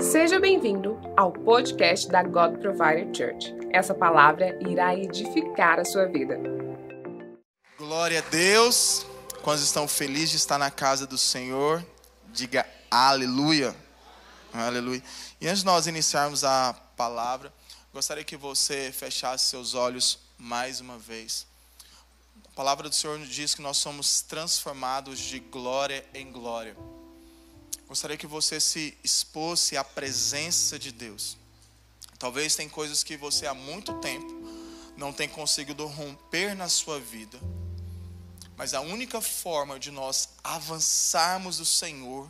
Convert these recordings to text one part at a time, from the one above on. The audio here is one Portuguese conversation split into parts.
Seja bem-vindo ao podcast da God Provider Church. Essa palavra irá edificar a sua vida. Glória a Deus. Quantos estão felizes de estar na casa do Senhor? Diga aleluia. Aleluia. E antes de nós iniciarmos a palavra, gostaria que você fechasse seus olhos mais uma vez. A palavra do Senhor nos diz que nós somos transformados de glória em glória. Gostaria que você se expôsse à presença de Deus. Talvez tem coisas que você há muito tempo não tem conseguido romper na sua vida. Mas a única forma de nós avançarmos o Senhor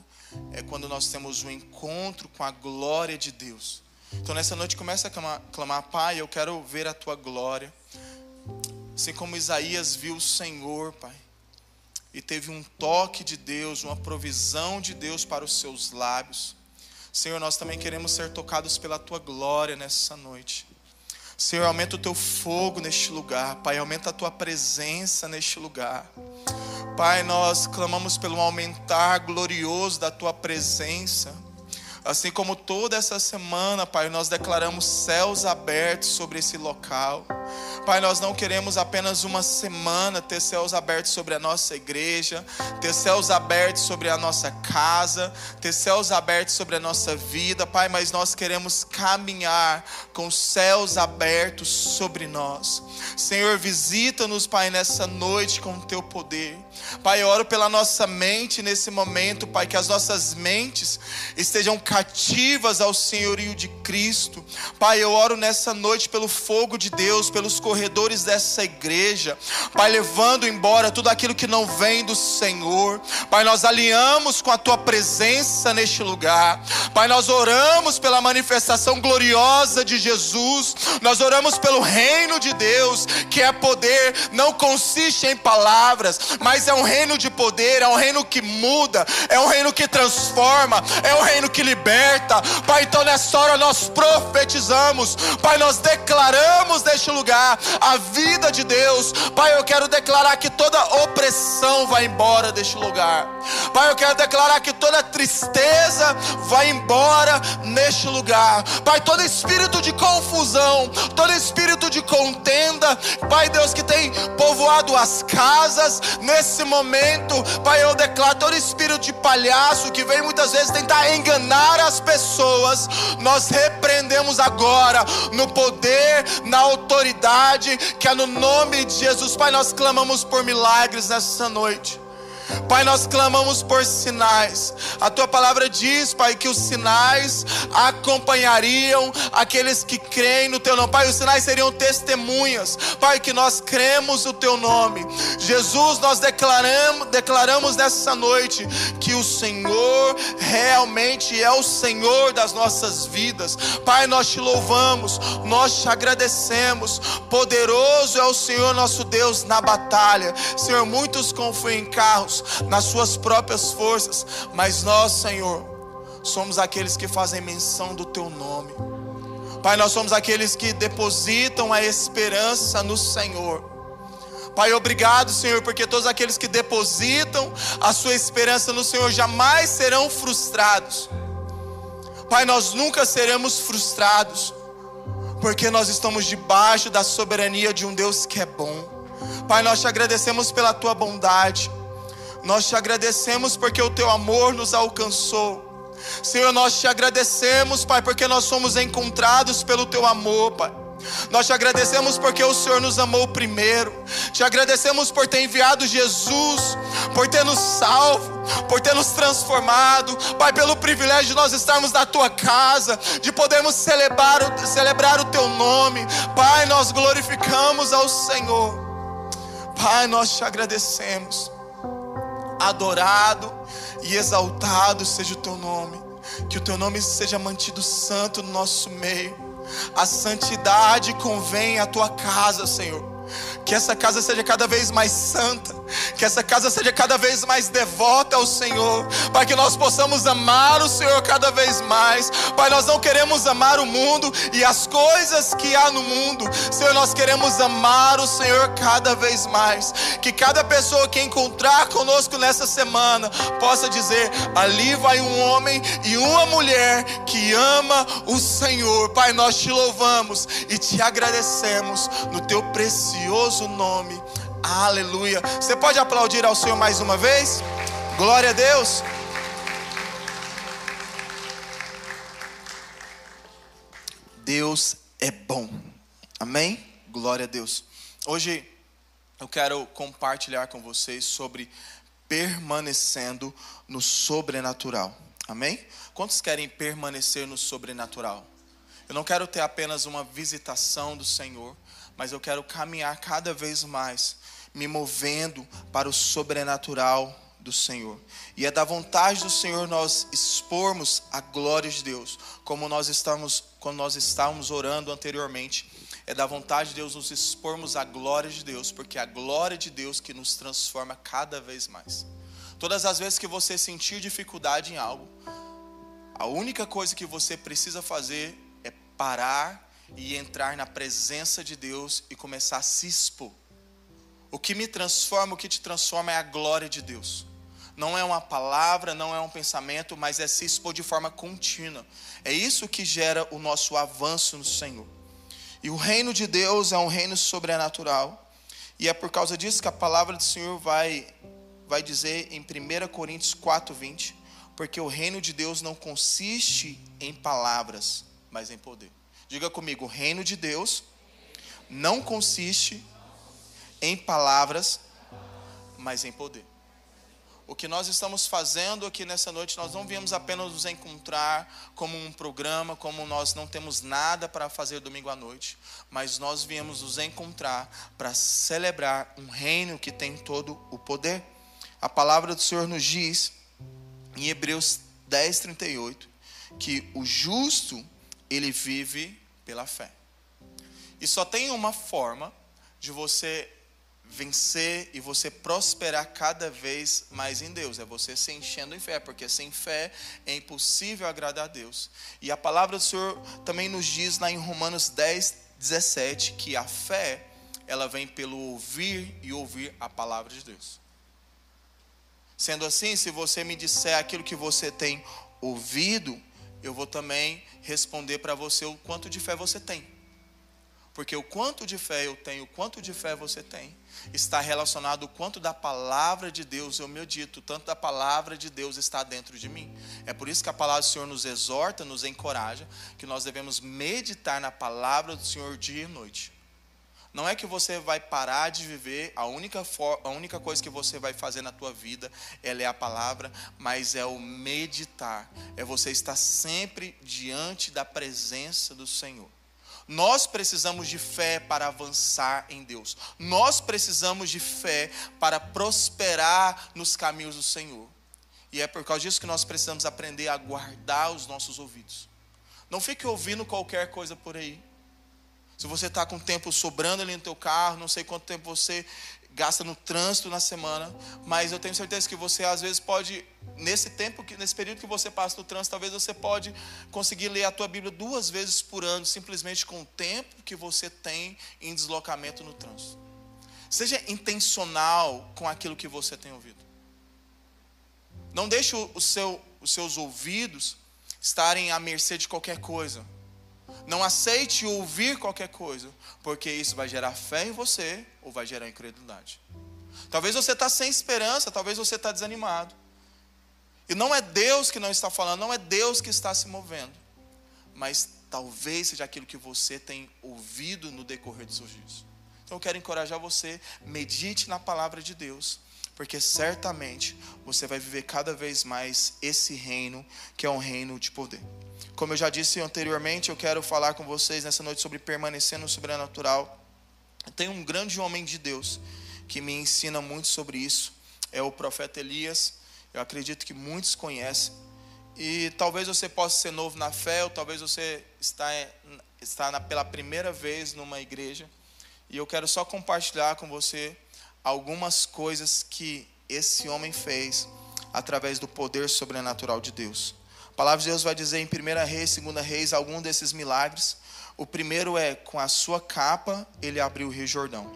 é quando nós temos um encontro com a glória de Deus. Então nessa noite começa a clamar, clamar, Pai, eu quero ver a tua glória. Assim como Isaías viu o Senhor, Pai e teve um toque de Deus, uma provisão de Deus para os seus lábios. Senhor, nós também queremos ser tocados pela tua glória nessa noite. Senhor, aumenta o teu fogo neste lugar, Pai, aumenta a tua presença neste lugar. Pai, nós clamamos pelo aumentar glorioso da tua presença. Assim como toda essa semana, Pai, nós declaramos céus abertos sobre esse local. Pai, nós não queremos apenas uma semana ter céus abertos sobre a nossa igreja, ter céus abertos sobre a nossa casa, ter céus abertos sobre a nossa vida, Pai, mas nós queremos caminhar com céus abertos sobre nós. Senhor, visita-nos, Pai, nessa noite com o teu poder. Pai, eu oro pela nossa mente nesse momento, Pai, que as nossas mentes estejam cativas ao senhorio de Cristo. Pai, eu oro nessa noite pelo fogo de Deus, pelos corredores dessa igreja. Pai, levando embora tudo aquilo que não vem do Senhor. Pai, nós alinhamos com a tua presença neste lugar. Pai, nós oramos pela manifestação gloriosa de Jesus. Nós oramos pelo reino de Deus, que é poder, não consiste em palavras, mas é um reino de poder, é um reino que muda, é um reino que transforma, é um reino que liberta. Pai, então nessa hora nós profetizamos, Pai, nós declaramos neste lugar a vida de Deus. Pai, eu quero declarar que toda opressão vai embora deste lugar. Pai, eu quero declarar que toda tristeza vai embora neste lugar. Pai, todo espírito de confusão, todo espírito de contenda, Pai Deus que tem povoado as casas nesse momento, Pai, eu declaro todo espírito de palhaço que vem muitas vezes tentar enganar as pessoas, nós repreendemos agora no poder, na autoridade que é no nome de Jesus. Pai, nós clamamos por milagres nessa noite. Pai, nós clamamos por sinais. A tua palavra diz, Pai, que os sinais acompanhariam aqueles que creem no teu nome. Pai, os sinais seriam testemunhas. Pai, que nós cremos o teu nome. Jesus, nós declaramos, declaramos nessa noite que o Senhor realmente é o Senhor das nossas vidas. Pai, nós te louvamos, nós te agradecemos. Poderoso é o Senhor nosso Deus na batalha. Senhor, muitos confiam em carros nas suas próprias forças, mas nós, Senhor, somos aqueles que fazem menção do teu nome. Pai, nós somos aqueles que depositam a esperança no Senhor. Pai, obrigado, Senhor, porque todos aqueles que depositam a sua esperança no Senhor jamais serão frustrados. Pai, nós nunca seremos frustrados, porque nós estamos debaixo da soberania de um Deus que é bom. Pai, nós te agradecemos pela tua bondade. Nós te agradecemos porque o teu amor nos alcançou. Senhor, nós te agradecemos, Pai, porque nós somos encontrados pelo teu amor, Pai. Nós te agradecemos porque o Senhor nos amou primeiro. Te agradecemos por ter enviado Jesus, por ter nos salvo, por ter nos transformado. Pai, pelo privilégio de nós estarmos na tua casa, de podermos celebrar, celebrar o teu nome. Pai, nós glorificamos ao Senhor. Pai, nós te agradecemos adorado e exaltado seja o teu nome. Que o teu nome seja mantido santo no nosso meio. A santidade convém à tua casa, Senhor. Que essa casa seja cada vez mais santa, que essa casa seja cada vez mais devota ao Senhor, para que nós possamos amar o Senhor cada vez mais. Pai, nós não queremos amar o mundo e as coisas que há no mundo, Senhor, nós queremos amar o Senhor cada vez mais. Que cada pessoa que encontrar conosco nessa semana possa dizer: ali vai um homem e uma mulher que ama o Senhor. Pai, nós te louvamos e te agradecemos no teu precioso nome. Aleluia. Você pode aplaudir ao Senhor mais uma vez? Glória a Deus. Deus é bom. Amém? Glória a Deus. Hoje eu quero compartilhar com vocês sobre permanecendo no sobrenatural. Amém? Quantos querem permanecer no sobrenatural? Eu não quero ter apenas uma visitação do Senhor, mas eu quero caminhar cada vez mais, me movendo para o sobrenatural do Senhor. E é da vontade do Senhor nós expormos a glória de Deus, como nós estamos, quando nós estávamos orando anteriormente. É da vontade de Deus nos expormos a glória de Deus, porque é a glória de Deus que nos transforma cada vez mais. Todas as vezes que você sentir dificuldade em algo, a única coisa que você precisa fazer é parar e entrar na presença de Deus e começar a se expor. O que me transforma, o que te transforma é a glória de Deus. Não é uma palavra, não é um pensamento, mas é se expor de forma contínua. É isso que gera o nosso avanço no Senhor. E o reino de Deus é um reino sobrenatural. E é por causa disso que a palavra do Senhor vai vai dizer em 1 Coríntios 4:20, porque o reino de Deus não consiste em palavras, mas em poder. Diga comigo, o reino de Deus não consiste em palavras, mas em poder. O que nós estamos fazendo aqui nessa noite, nós não viemos apenas nos encontrar como um programa, como nós não temos nada para fazer domingo à noite, mas nós viemos nos encontrar para celebrar um reino que tem todo o poder. A palavra do Senhor nos diz, em Hebreus 10, 38, que o justo, ele vive pela fé. E só tem uma forma de você vencer e você prosperar cada vez mais em Deus, é você se enchendo em fé, porque sem fé é impossível agradar a Deus. E a palavra do Senhor também nos diz lá em Romanos 10, 17, que a fé, ela vem pelo ouvir e ouvir a palavra de Deus. Sendo assim, se você me disser aquilo que você tem ouvido, eu vou também responder para você o quanto de fé você tem. Porque o quanto de fé eu tenho, o quanto de fé você tem, está relacionado quanto da palavra de Deus eu me dito, tanto da palavra de Deus está dentro de mim. É por isso que a palavra do Senhor nos exorta, nos encoraja, que nós devemos meditar na palavra do Senhor dia e noite. Não é que você vai parar de viver, a única, for, a única coisa que você vai fazer na tua vida, ela é a palavra, mas é o meditar, é você estar sempre diante da presença do Senhor. Nós precisamos de fé para avançar em Deus. Nós precisamos de fé para prosperar nos caminhos do Senhor. E é por causa disso que nós precisamos aprender a guardar os nossos ouvidos. Não fique ouvindo qualquer coisa por aí. Se você está com tempo sobrando ali no teu carro, não sei quanto tempo você gasta no trânsito na semana, mas eu tenho certeza que você às vezes pode nesse tempo que nesse período que você passa no trânsito, talvez você pode conseguir ler a tua Bíblia duas vezes por ano, simplesmente com o tempo que você tem em deslocamento no trânsito. Seja intencional com aquilo que você tem ouvido. Não deixe o seu, os seus ouvidos estarem à mercê de qualquer coisa. Não aceite ouvir qualquer coisa, porque isso vai gerar fé em você ou vai gerar incredulidade. Talvez você está sem esperança, talvez você está desanimado. E não é Deus que não está falando, não é Deus que está se movendo. Mas talvez seja aquilo que você tem ouvido no decorrer dos seus dias. Então eu quero encorajar você, medite na palavra de Deus, porque certamente você vai viver cada vez mais esse reino, que é um reino de poder. Como eu já disse anteriormente, eu quero falar com vocês nessa noite sobre permanecer no sobrenatural. Tem um grande homem de Deus que me ensina muito sobre isso, é o profeta Elias. Eu acredito que muitos conhecem. E talvez você possa ser novo na fé, ou talvez você está, está pela primeira vez numa igreja. E eu quero só compartilhar com você algumas coisas que esse homem fez através do poder sobrenatural de Deus. A palavra de Deus vai dizer em 1 Reis, 2 Reis, algum desses milagres. O primeiro é com a sua capa ele abriu o Rio Jordão.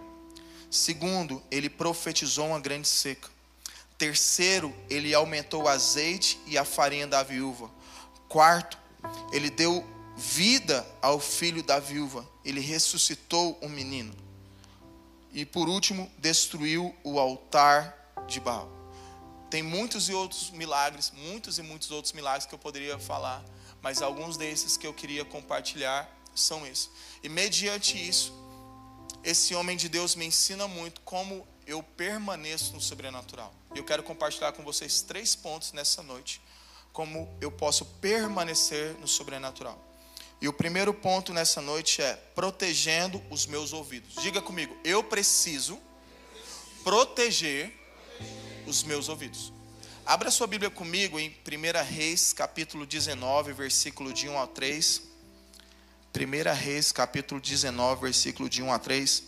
Segundo, ele profetizou uma grande seca. Terceiro, ele aumentou o azeite e a farinha da viúva. Quarto, ele deu vida ao filho da viúva. Ele ressuscitou o menino. E por último, destruiu o altar de Baal. Tem muitos e outros milagres, muitos e muitos outros milagres que eu poderia falar, mas alguns desses que eu queria compartilhar são esses. E mediante isso, esse homem de Deus me ensina muito como eu permaneço no sobrenatural. Eu quero compartilhar com vocês três pontos nessa noite, como eu posso permanecer no sobrenatural. E o primeiro ponto nessa noite é protegendo os meus ouvidos. Diga comigo, eu preciso proteger os meus ouvidos. Abra sua Bíblia comigo em 1 Reis, capítulo 19, versículo de 1 a 3. 1 Reis, capítulo 19, versículo de 1 a 3.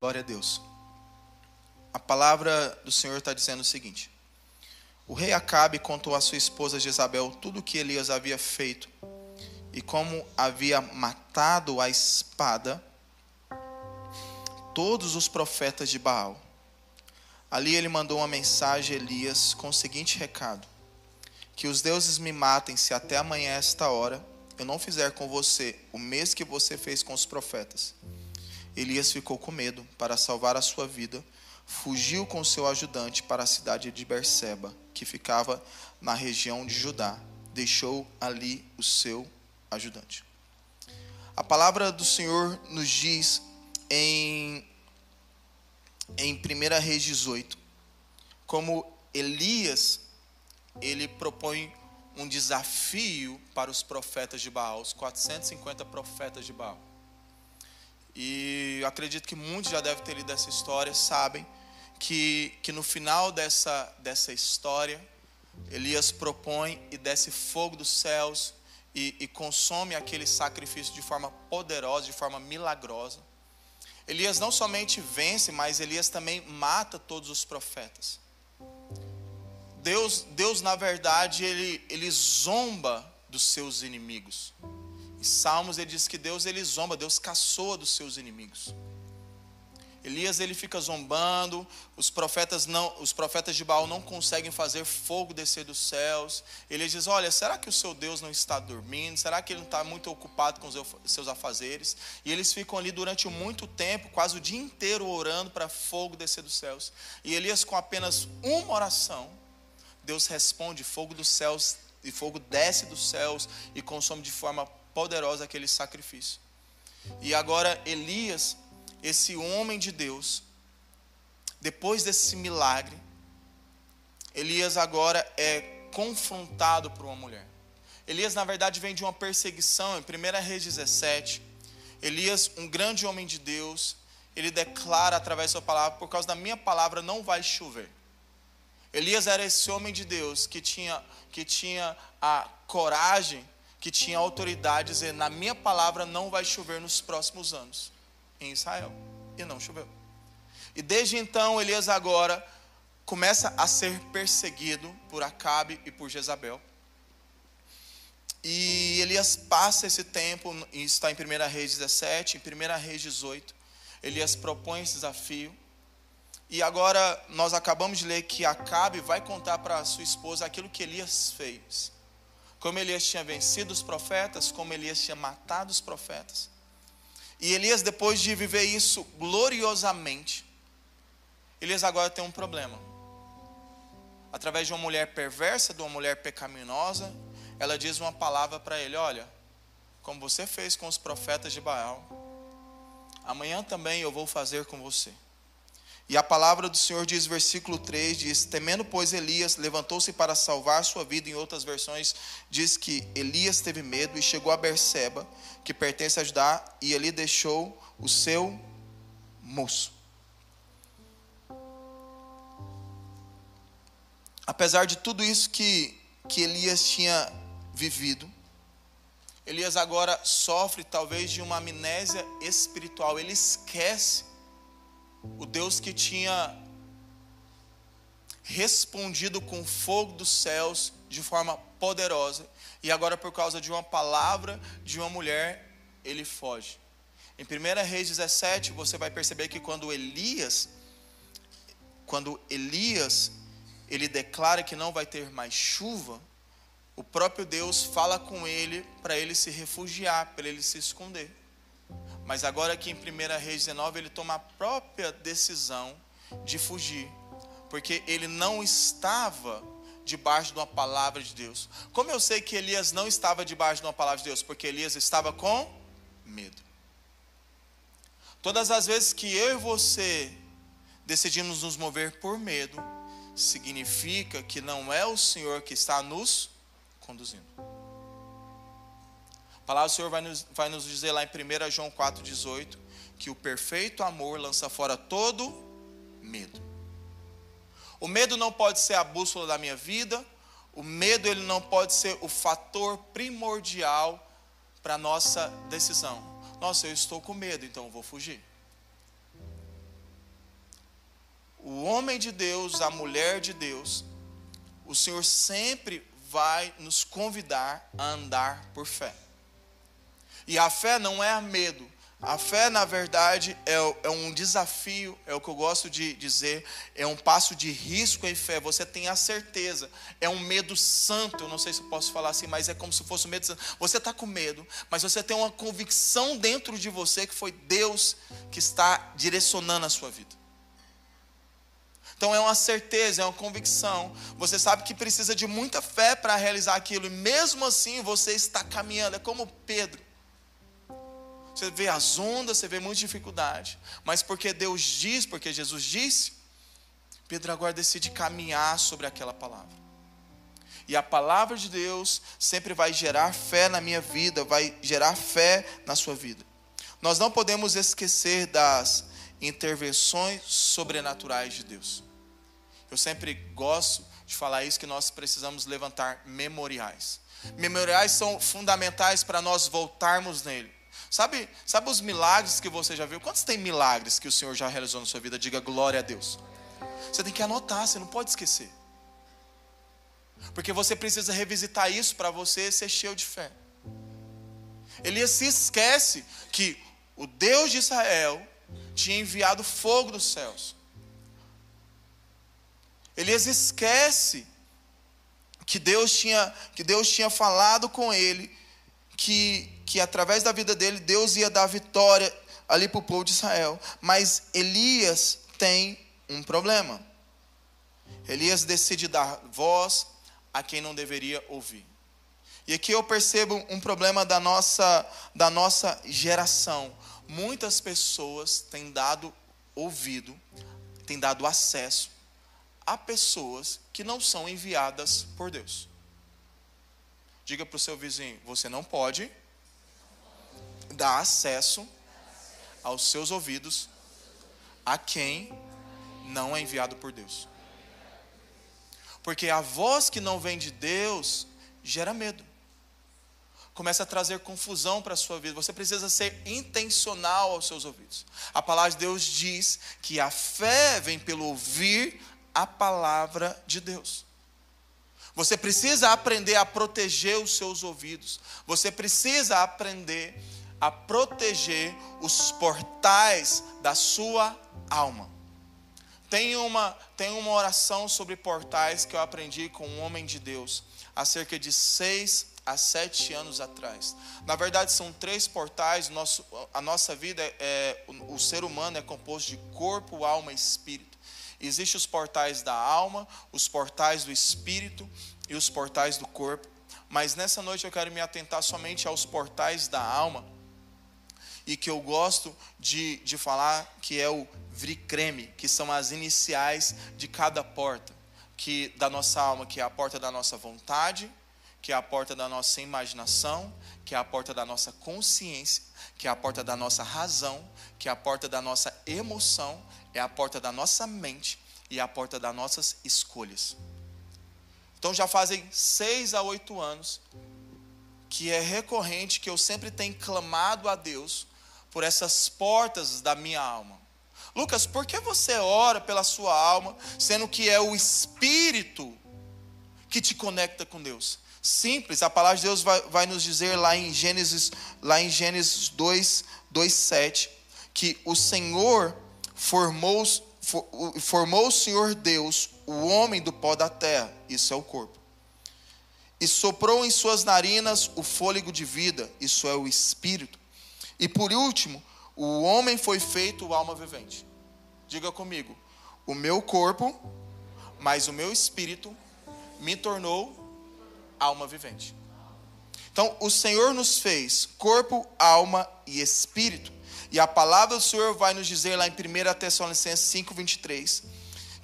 Glória a Deus. A palavra do Senhor está dizendo o seguinte: O rei Acabe contou à sua esposa Jezabel tudo o que Elias havia feito e como havia matado a espada todos os profetas de Baal. Ali ele mandou uma mensagem a Elias com o seguinte recado: Que os deuses me matem se até amanhã esta hora eu não fizer com você o mês que você fez com os profetas. Elias ficou com medo para salvar a sua vida, fugiu com seu ajudante para a cidade de Berseba, que ficava na região de Judá. Deixou ali o seu ajudante. A palavra do Senhor nos diz em, em 1 Reis 18, como Elias, ele propõe um desafio para os profetas de Baal, os 450 profetas de Baal. E acredito que muitos já devem ter lido essa história, sabem que, que no final dessa, dessa história, Elias propõe e desce fogo dos céus e, e consome aquele sacrifício de forma poderosa, de forma milagrosa. Elias não somente vence, mas Elias também mata todos os profetas. Deus, Deus na verdade, ele, ele zomba dos seus inimigos. Em Salmos ele diz que Deus ele zomba, Deus caçoa dos seus inimigos. Elias ele fica zombando, os profetas não, os profetas de Baal não conseguem fazer fogo descer dos céus. Ele diz: Olha, será que o seu Deus não está dormindo? Será que ele não está muito ocupado com os seus afazeres? E eles ficam ali durante muito tempo, quase o dia inteiro, orando para fogo descer dos céus. E Elias, com apenas uma oração, Deus responde: fogo dos céus, e fogo desce dos céus e consome de forma poderosa aquele sacrifício. E agora Elias esse homem de Deus, depois desse milagre, Elias agora é confrontado por uma mulher. Elias, na verdade, vem de uma perseguição, em 1 Reis 17. Elias, um grande homem de Deus, ele declara através da sua palavra: por causa da minha palavra não vai chover. Elias era esse homem de Deus que tinha, que tinha a coragem, que tinha a autoridade de dizer: na minha palavra não vai chover nos próximos anos em Israel. E não choveu. E desde então, Elias agora começa a ser perseguido por Acabe e por Jezabel. E Elias passa esse tempo, está em 1 Reis 17, em 1 Reis 18. Elias propõe esse desafio. E agora nós acabamos de ler que Acabe vai contar para sua esposa aquilo que Elias fez. Como Elias tinha vencido os profetas, como Elias tinha matado os profetas. E Elias, depois de viver isso gloriosamente, Elias agora tem um problema. Através de uma mulher perversa, de uma mulher pecaminosa, ela diz uma palavra para ele: Olha, como você fez com os profetas de Baal, amanhã também eu vou fazer com você. E a palavra do Senhor diz, versículo 3, diz: Temendo, pois, Elias levantou-se para salvar sua vida. Em outras versões, diz que Elias teve medo e chegou a Berseba, que pertence a Judá, e ali deixou o seu moço. Apesar de tudo isso que, que Elias tinha vivido. Elias agora sofre talvez de uma amnésia espiritual. Ele esquece o Deus que tinha respondido com fogo dos céus de forma poderosa. E agora, por causa de uma palavra de uma mulher, ele foge. Em 1 Reis 17, você vai perceber que quando Elias, quando Elias, ele declara que não vai ter mais chuva, o próprio Deus fala com ele para ele se refugiar, para ele se esconder. Mas agora aqui em 1 Reis 19, ele toma a própria decisão de fugir, porque ele não estava debaixo de uma palavra de Deus. Como eu sei que Elias não estava debaixo de uma palavra de Deus? Porque Elias estava com medo. Todas as vezes que eu e você decidimos nos mover por medo, significa que não é o Senhor que está nos conduzindo. A palavra do Senhor vai nos, vai nos dizer lá em 1 João 4,18 que o perfeito amor lança fora todo medo. O medo não pode ser a bússola da minha vida, o medo ele não pode ser o fator primordial para nossa decisão. Nossa, eu estou com medo, então eu vou fugir. O homem de Deus, a mulher de Deus, o Senhor sempre vai nos convidar a andar por fé. E a fé não é medo. A fé, na verdade, é, é, um desafio, é o que eu gosto de dizer, é um passo de risco em fé. Você tem a certeza, é um medo santo. Eu não sei se eu posso falar assim, mas é como se fosse um medo santo. Você está com medo, mas você tem uma convicção dentro de você que foi Deus que está direcionando a sua vida. Então é uma certeza, é uma convicção. Você sabe que precisa de muita fé para realizar aquilo, e mesmo assim você está caminhando. É como Pedro. Você vê as ondas, você vê muita dificuldade, mas porque Deus diz, porque Jesus disse, Pedro agora decide caminhar sobre aquela palavra. E a palavra de Deus sempre vai gerar fé na minha vida, vai gerar fé na sua vida. Nós não podemos esquecer das intervenções sobrenaturais de Deus. Eu sempre gosto de falar isso que nós precisamos levantar memoriais. Memoriais são fundamentais para nós voltarmos nele. Sabe, sabe os milagres que você já viu? Quantos tem milagres que o Senhor já realizou na sua vida? Diga glória a Deus. Você tem que anotar, você não pode esquecer. Porque você precisa revisitar isso para você ser cheio de fé. Elias se esquece que o Deus de Israel tinha enviado fogo dos céus. Elias esquece que Deus tinha, que Deus tinha falado com ele que, que através da vida dele Deus ia dar vitória ali para o povo de Israel. Mas Elias tem um problema. Elias decide dar voz a quem não deveria ouvir. E aqui eu percebo um problema da nossa, da nossa geração. Muitas pessoas têm dado ouvido, têm dado acesso a pessoas que não são enviadas por Deus. Diga para o seu vizinho: você não pode dar acesso aos seus ouvidos a quem não é enviado por Deus. Porque a voz que não vem de Deus gera medo. Começa a trazer confusão para a sua vida. Você precisa ser intencional aos seus ouvidos. A palavra de Deus diz que a fé vem pelo ouvir a palavra de Deus. Você precisa aprender a proteger os seus ouvidos. Você precisa aprender a proteger os portais da sua alma. Tem uma, tem uma oração sobre portais que eu aprendi com um homem de Deus há cerca de seis a sete anos atrás. Na verdade, são três portais. Nosso, a nossa vida, é, o, o ser humano é composto de corpo, alma e espírito. Existem os portais da alma, os portais do espírito e os portais do corpo. Mas nessa noite eu quero me atentar somente aos portais da alma. E que eu gosto de, de falar que é o vricreme, que são as iniciais de cada porta que da nossa alma, que é a porta da nossa vontade, que é a porta da nossa imaginação, que é a porta da nossa consciência, que é a porta da nossa razão, que é a porta da nossa emoção é a porta da nossa mente e é a porta das nossas escolhas. Então já fazem seis a oito anos que é recorrente que eu sempre tenho clamado a Deus por essas portas da minha alma. Lucas, por que você ora pela sua alma, sendo que é o Espírito que te conecta com Deus? Simples, a palavra de Deus vai, vai nos dizer lá em Gênesis, lá em Gênesis 2, 2, 7, que o Senhor formou, for, formou o Senhor Deus, o homem do pó da terra, isso é o corpo, e soprou em suas narinas o fôlego de vida, isso é o espírito. E por último, o homem foi feito alma vivente. Diga comigo, o meu corpo, mas o meu espírito me tornou alma vivente. Então, o Senhor nos fez corpo, alma e espírito. E a palavra do Senhor vai nos dizer lá em 1 Tessalonicenses 5, 23,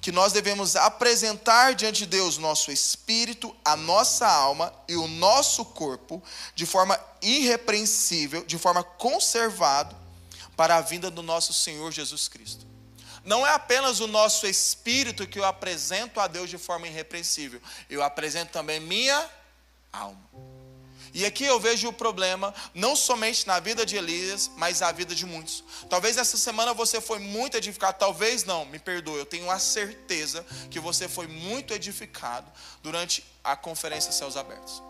que nós devemos apresentar diante de Deus nosso espírito, a nossa alma e o nosso corpo de forma irrepreensível, de forma conservado para a vinda do nosso Senhor Jesus Cristo. Não é apenas o nosso espírito que eu apresento a Deus de forma irrepreensível, eu apresento também minha alma. E aqui eu vejo o problema, não somente na vida de Elias, mas na vida de muitos. Talvez essa semana você foi muito edificado, talvez não, me perdoe, eu tenho a certeza que você foi muito edificado durante a conferência Céus Abertos.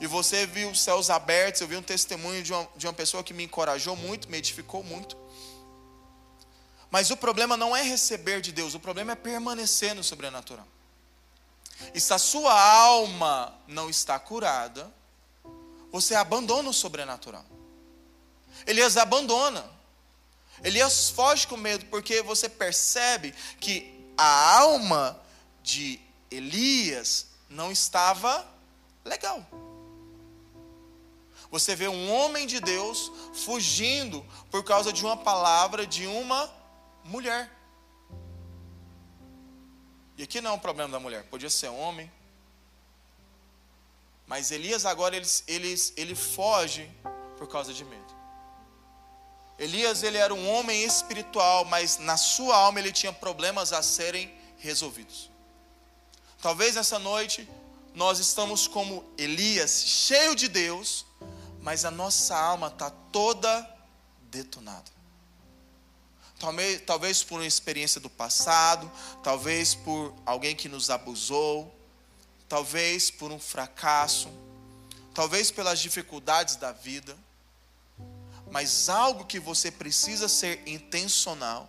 E você viu céus abertos, eu vi um testemunho de uma, de uma pessoa que me encorajou muito, me edificou muito. Mas o problema não é receber de Deus, o problema é permanecer no sobrenatural. E se a sua alma não está curada, você abandona o sobrenatural. Elias abandona. Elias foge com medo porque você percebe que a alma de Elias não estava legal. Você vê um homem de Deus fugindo por causa de uma palavra de uma mulher. E aqui não é um problema da mulher, podia ser homem, mas Elias agora ele, ele, ele foge por causa de medo. Elias ele era um homem espiritual, mas na sua alma ele tinha problemas a serem resolvidos. Talvez nessa noite nós estamos como Elias, cheio de Deus, mas a nossa alma está toda detonada. Talvez, talvez por uma experiência do passado, talvez por alguém que nos abusou, talvez por um fracasso, talvez pelas dificuldades da vida, mas algo que você precisa ser intencional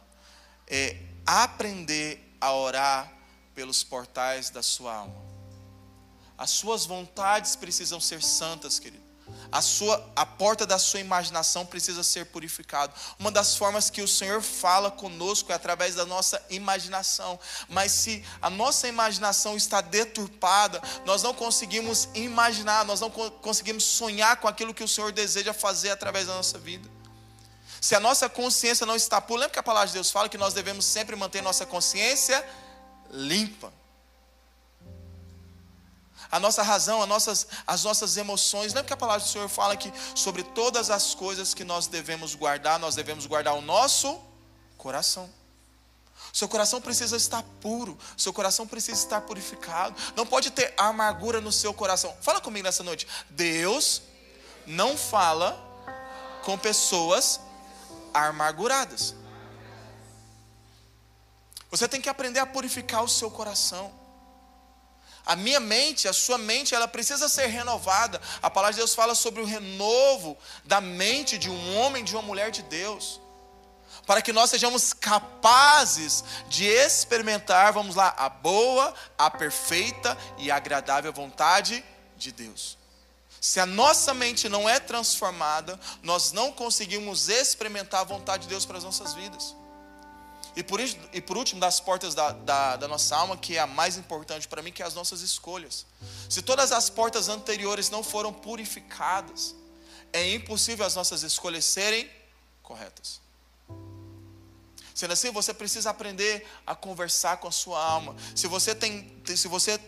é aprender a orar pelos portais da sua alma. As suas vontades precisam ser santas, querido a, sua, a porta da sua imaginação precisa ser purificada. Uma das formas que o Senhor fala conosco é através da nossa imaginação. Mas se a nossa imaginação está deturpada, nós não conseguimos imaginar, nós não conseguimos sonhar com aquilo que o Senhor deseja fazer através da nossa vida. Se a nossa consciência não está pura, lembra que a palavra de Deus fala que nós devemos sempre manter nossa consciência limpa a nossa razão, as nossas, as nossas emoções. Lembra que a palavra do Senhor fala que sobre todas as coisas que nós devemos guardar, nós devemos guardar o nosso coração. Seu coração precisa estar puro, seu coração precisa estar purificado. Não pode ter amargura no seu coração. Fala comigo nessa noite. Deus não fala com pessoas amarguradas. Você tem que aprender a purificar o seu coração. A minha mente, a sua mente, ela precisa ser renovada. A palavra de Deus fala sobre o renovo da mente de um homem, de uma mulher de Deus. Para que nós sejamos capazes de experimentar, vamos lá, a boa, a perfeita e agradável vontade de Deus. Se a nossa mente não é transformada, nós não conseguimos experimentar a vontade de Deus para as nossas vidas. E por, isso, e por último, das portas da, da, da nossa alma, que é a mais importante para mim, que é as nossas escolhas. Se todas as portas anteriores não foram purificadas, é impossível as nossas escolhas serem corretas. Sendo assim, você precisa aprender a conversar com a sua alma. Se você tem, se você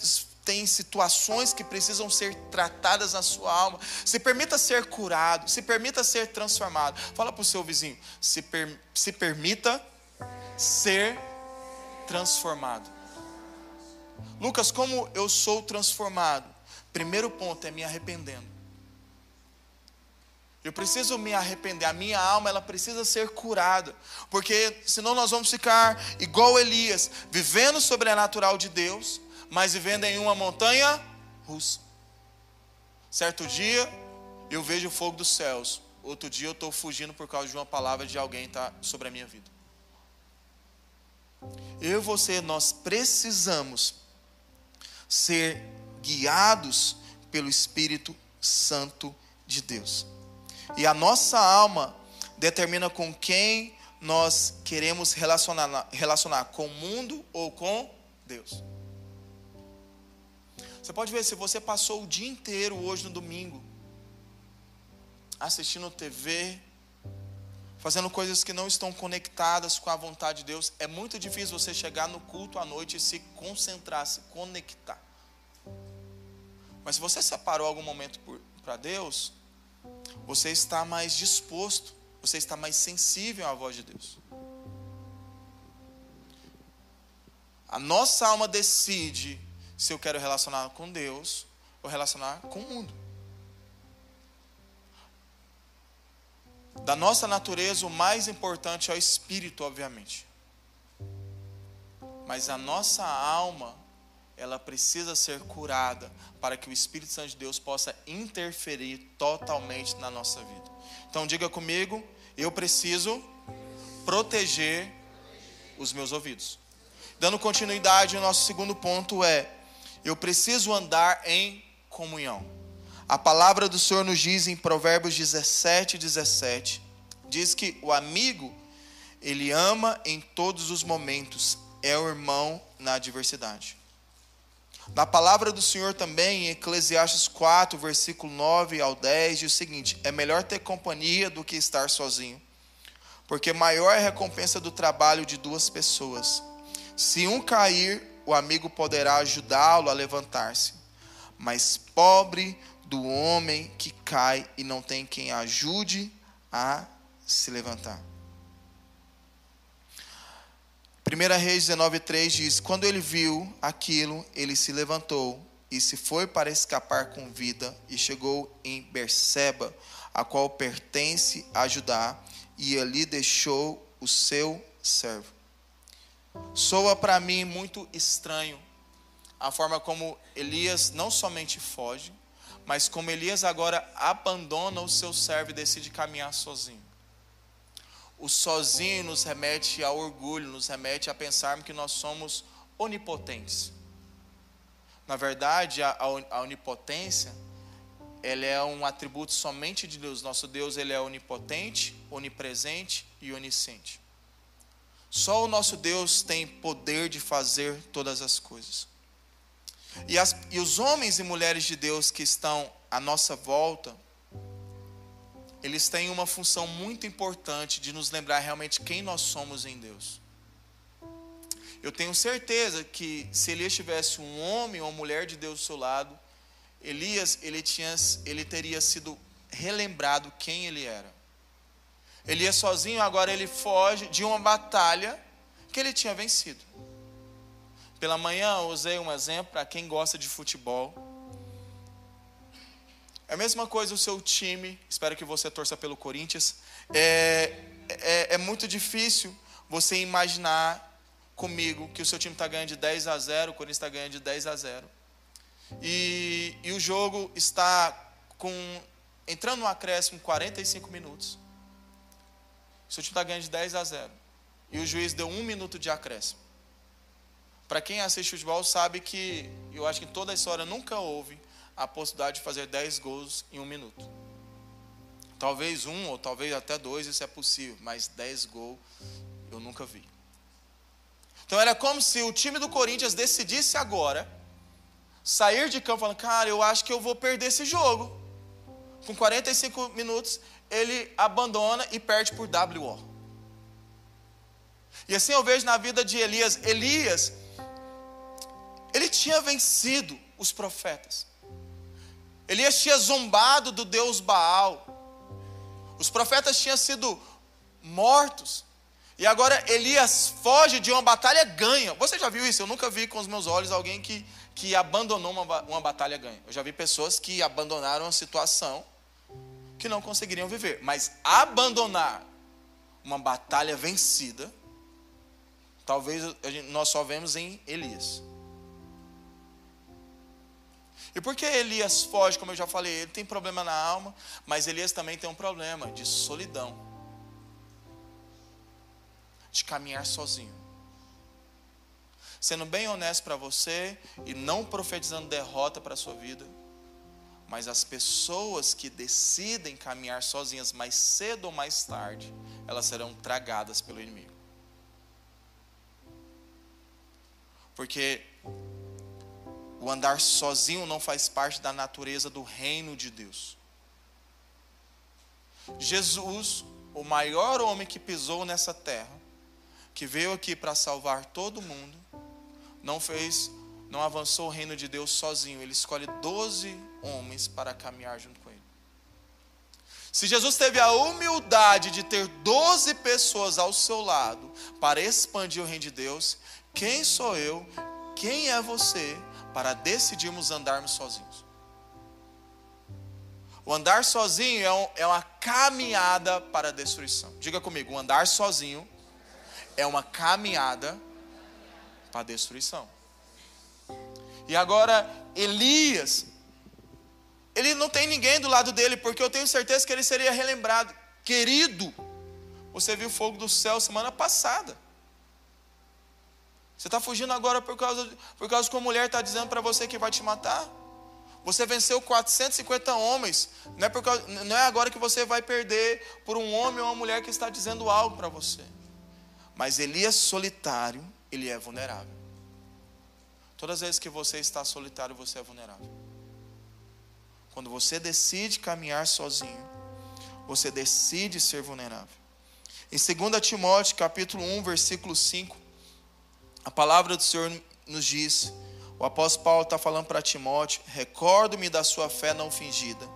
tem situações que precisam ser tratadas na sua alma, se permita ser curado, se permita ser transformado. Fala para o seu vizinho, se, per, se permita ser transformado. Lucas, como eu sou transformado? Primeiro ponto é me arrependendo. Eu preciso me arrepender, a minha alma ela precisa ser curada, porque senão nós vamos ficar igual Elias, vivendo o sobrenatural de Deus, mas vivendo em uma montanha russa. Certo dia eu vejo o fogo dos céus, outro dia eu estou fugindo por causa de uma palavra de alguém tá sobre a minha vida. Eu e você, nós precisamos ser guiados pelo Espírito Santo de Deus. E a nossa alma determina com quem nós queremos relacionar, relacionar com o mundo ou com Deus. Você pode ver se você passou o dia inteiro hoje no domingo assistindo TV, fazendo coisas que não estão conectadas com a vontade de Deus, é muito difícil você chegar no culto à noite e se concentrar, se conectar. Mas se você separou algum momento para Deus, você está mais disposto, você está mais sensível à voz de Deus. A nossa alma decide se eu quero relacionar com Deus ou relacionar com o mundo. Da nossa natureza, o mais importante é o espírito, obviamente. Mas a nossa alma, ela precisa ser curada para que o Espírito Santo de Deus possa interferir totalmente na nossa vida. Então diga comigo, eu preciso proteger os meus ouvidos. Dando continuidade, o nosso segundo ponto é: eu preciso andar em comunhão. A palavra do Senhor nos diz em Provérbios 17, 17, diz que o amigo, ele ama em todos os momentos, é o irmão na adversidade. Na palavra do Senhor também, em Eclesiastes 4, versículo 9 ao 10, diz o seguinte: É melhor ter companhia do que estar sozinho, porque maior é a recompensa do trabalho de duas pessoas. Se um cair, o amigo poderá ajudá-lo a levantar-se, mas pobre do homem que cai e não tem quem ajude a se levantar. 1 Reis 19,3 diz: Quando ele viu aquilo, ele se levantou e se foi para escapar com vida e chegou em Berseba, a qual pertence a Judá, e ali deixou o seu servo. Soa para mim muito estranho a forma como Elias não somente foge, mas como Elias agora abandona o seu servo e decide caminhar sozinho. O sozinho nos remete ao orgulho, nos remete a pensarmos que nós somos onipotentes. Na verdade, a, a onipotência, ela é um atributo somente de Deus. Nosso Deus, ele é onipotente, onipresente e onisciente. Só o nosso Deus tem poder de fazer todas as coisas. E, as, e os homens e mulheres de Deus que estão à nossa volta, eles têm uma função muito importante de nos lembrar realmente quem nós somos em Deus. Eu tenho certeza que se Elias tivesse um homem ou uma mulher de Deus do seu lado, Elias ele, tinha, ele teria sido relembrado quem ele era. Elias sozinho agora ele foge de uma batalha que ele tinha vencido. Pela manhã usei um exemplo para quem gosta de futebol. É a mesma coisa o seu time, espero que você torça pelo Corinthians. É, é, é muito difícil você imaginar comigo que o seu time está ganhando de 10 a 0, o Corinthians está ganhando de 10 a 0. E, e o jogo está com entrando no acréscimo 45 minutos. O seu time está ganhando de 10 a 0. E o juiz deu um minuto de acréscimo. Para quem assiste futebol sabe que eu acho que em toda a história nunca houve a possibilidade de fazer 10 gols em um minuto. Talvez um ou talvez até dois, isso é possível, mas 10 gols eu nunca vi. Então era como se o time do Corinthians decidisse agora sair de campo falando, cara, eu acho que eu vou perder esse jogo. Com 45 minutos, ele abandona e perde por WO. E assim eu vejo na vida de Elias. Elias, ele tinha vencido os profetas. Elias tinha zombado do Deus Baal. Os profetas tinham sido mortos. E agora Elias foge de uma batalha ganha. Você já viu isso? Eu nunca vi com os meus olhos alguém que, que abandonou uma, uma batalha ganha. Eu já vi pessoas que abandonaram uma situação que não conseguiriam viver. Mas abandonar uma batalha vencida, talvez nós só vemos em Elias. E por que Elias foge, como eu já falei? Ele tem problema na alma, mas Elias também tem um problema de solidão de caminhar sozinho. Sendo bem honesto para você e não profetizando derrota para a sua vida, mas as pessoas que decidem caminhar sozinhas mais cedo ou mais tarde, elas serão tragadas pelo inimigo. Porque o andar sozinho não faz parte da natureza do reino de Deus. Jesus, o maior homem que pisou nessa terra, que veio aqui para salvar todo mundo, não fez, não avançou o reino de Deus sozinho. Ele escolhe doze homens para caminhar junto com ele. Se Jesus teve a humildade de ter doze pessoas ao seu lado para expandir o reino de Deus, quem sou eu, quem é você para decidirmos andarmos sozinhos? O andar sozinho é, um, é uma caminhada para a destruição. Diga comigo, o andar sozinho é uma caminhada para a destruição. E agora, Elias, ele não tem ninguém do lado dele, porque eu tenho certeza que ele seria relembrado. Querido, você viu fogo do céu semana passada. Você está fugindo agora por causa, por causa que uma mulher está dizendo para você que vai te matar? Você venceu 450 homens. Não é, por causa, não é agora que você vai perder por um homem ou uma mulher que está dizendo algo para você. Mas Elias solitário, ele é vulnerável. Todas as vezes que você está solitário, você é vulnerável. Quando você decide caminhar sozinho, você decide ser vulnerável. Em 2 Timóteo, capítulo 1, versículo 5, a palavra do Senhor nos diz, o apóstolo Paulo está falando para Timóteo, recordo-me da sua fé não fingida,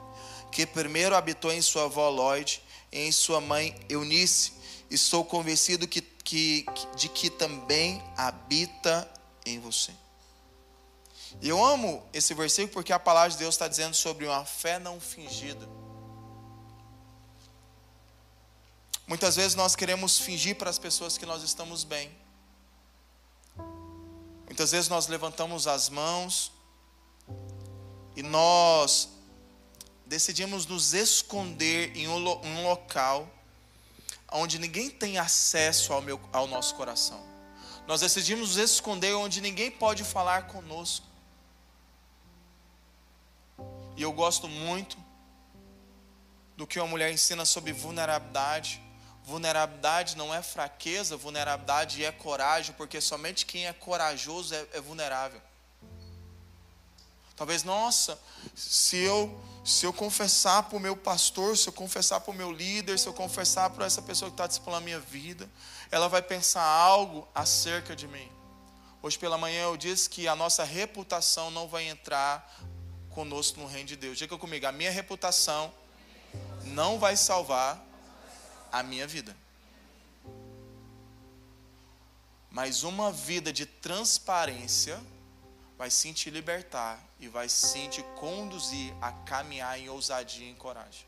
que primeiro habitou em sua avó Lloyd e em sua mãe Eunice, e sou convencido que que, de que também habita em você. Eu amo esse versículo porque a palavra de Deus está dizendo sobre uma fé não fingida. Muitas vezes nós queremos fingir para as pessoas que nós estamos bem. Muitas vezes nós levantamos as mãos e nós decidimos nos esconder em um local onde ninguém tem acesso ao, meu, ao nosso coração. Nós decidimos nos esconder onde ninguém pode falar conosco. E eu gosto muito do que uma mulher ensina sobre vulnerabilidade. Vulnerabilidade não é fraqueza, vulnerabilidade é coragem, porque somente quem é corajoso é, é vulnerável. Talvez, nossa, se eu se eu confessar para o meu pastor, se eu confessar para o meu líder, se eu confessar para essa pessoa que está discipulando a minha vida, ela vai pensar algo acerca de mim. Hoje pela manhã eu disse que a nossa reputação não vai entrar conosco no reino de Deus. Diga comigo, a minha reputação não vai salvar a minha vida. Mas uma vida de transparência vai sim te libertar e vai sim te conduzir a caminhar em ousadia e em coragem.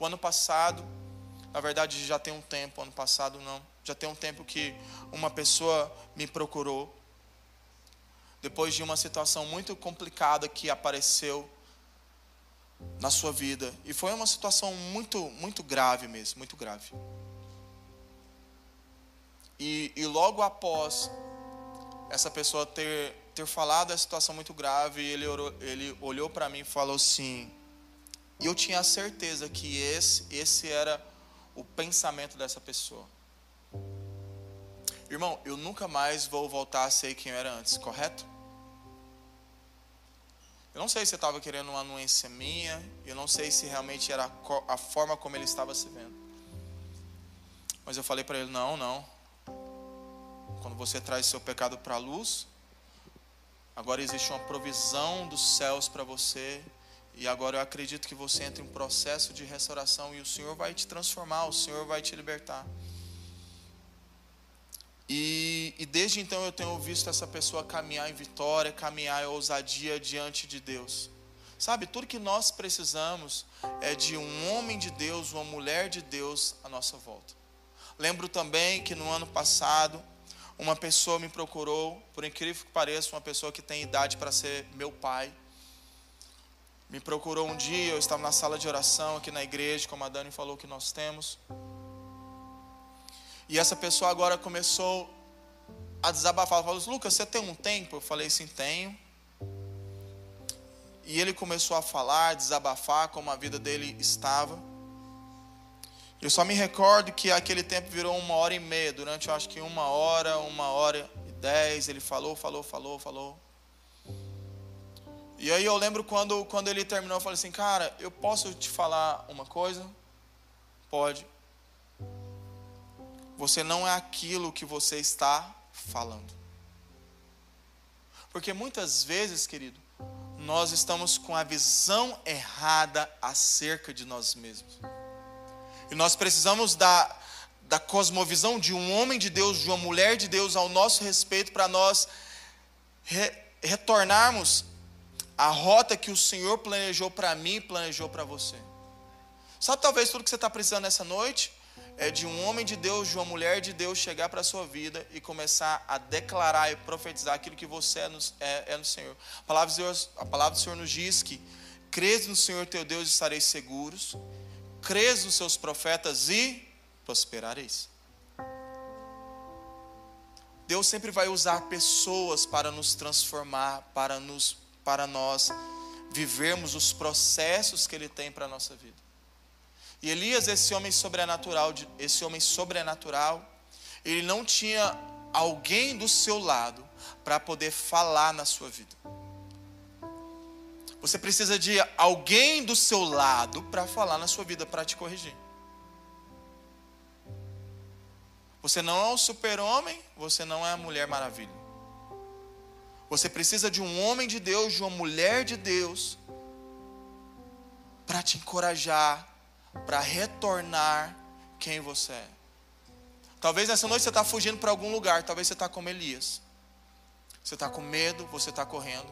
O ano passado, na verdade já tem um tempo, ano passado não, já tem um tempo que uma pessoa me procurou depois de uma situação muito complicada que apareceu na sua vida e foi uma situação muito muito grave mesmo, muito grave. E, e logo após essa pessoa ter ter falado a situação muito grave, ele, orou, ele olhou para mim e falou assim. E eu tinha certeza que esse, esse era o pensamento dessa pessoa. Irmão, eu nunca mais vou voltar a ser quem eu era antes, correto? Eu não sei se estava querendo uma anuência minha, eu não sei se realmente era a forma como ele estava se vendo. Mas eu falei para ele: não, não. Quando você traz seu pecado para a luz, Agora existe uma provisão dos céus para você. E agora eu acredito que você entra em um processo de restauração e o Senhor vai te transformar, o Senhor vai te libertar. E, e, desde então eu tenho visto essa pessoa caminhar em vitória, caminhar em ousadia diante de Deus. Sabe, tudo que nós precisamos é de um homem de Deus, uma mulher de Deus à nossa volta. Lembro também que no ano passado, uma pessoa me procurou, por incrível que pareça, uma pessoa que tem idade para ser meu pai. Me procurou um dia, eu estava na sala de oração aqui na igreja, como a Dani falou que nós temos. E essa pessoa agora começou a desabafar. Falou, Lucas, você tem um tempo? Eu falei, sim, tenho. E ele começou a falar, desabafar como a vida dele estava. Eu só me recordo que aquele tempo virou uma hora e meia. Durante, eu acho que uma hora, uma hora e dez, ele falou, falou, falou, falou. E aí eu lembro quando, quando ele terminou, eu falei assim, cara, eu posso te falar uma coisa? Pode. Você não é aquilo que você está falando. Porque muitas vezes, querido, nós estamos com a visão errada acerca de nós mesmos. E nós precisamos da, da cosmovisão de um homem de Deus, de uma mulher de Deus ao nosso respeito, para nós re, retornarmos à rota que o Senhor planejou para mim e planejou para você. Sabe talvez tudo que você está precisando nessa noite? É de um homem de Deus, de uma mulher de Deus chegar para a sua vida e começar a declarar e profetizar aquilo que você é no, é, é no Senhor. A palavra, Deus, a palavra do Senhor nos diz que crês no Senhor teu Deus e estareis seguros, crês nos seus profetas e prosperareis. Deus sempre vai usar pessoas para nos transformar, para, nos, para nós vivermos os processos que Ele tem para a nossa vida. E Elias, esse homem sobrenatural, esse homem sobrenatural, ele não tinha alguém do seu lado para poder falar na sua vida. Você precisa de alguém do seu lado para falar na sua vida, para te corrigir. Você não é um super-homem, você não é a mulher maravilha. Você precisa de um homem de Deus, de uma mulher de Deus, para te encorajar, para retornar quem você é. Talvez nessa noite você está fugindo para algum lugar, talvez você está como Elias. Você está com medo, você está correndo.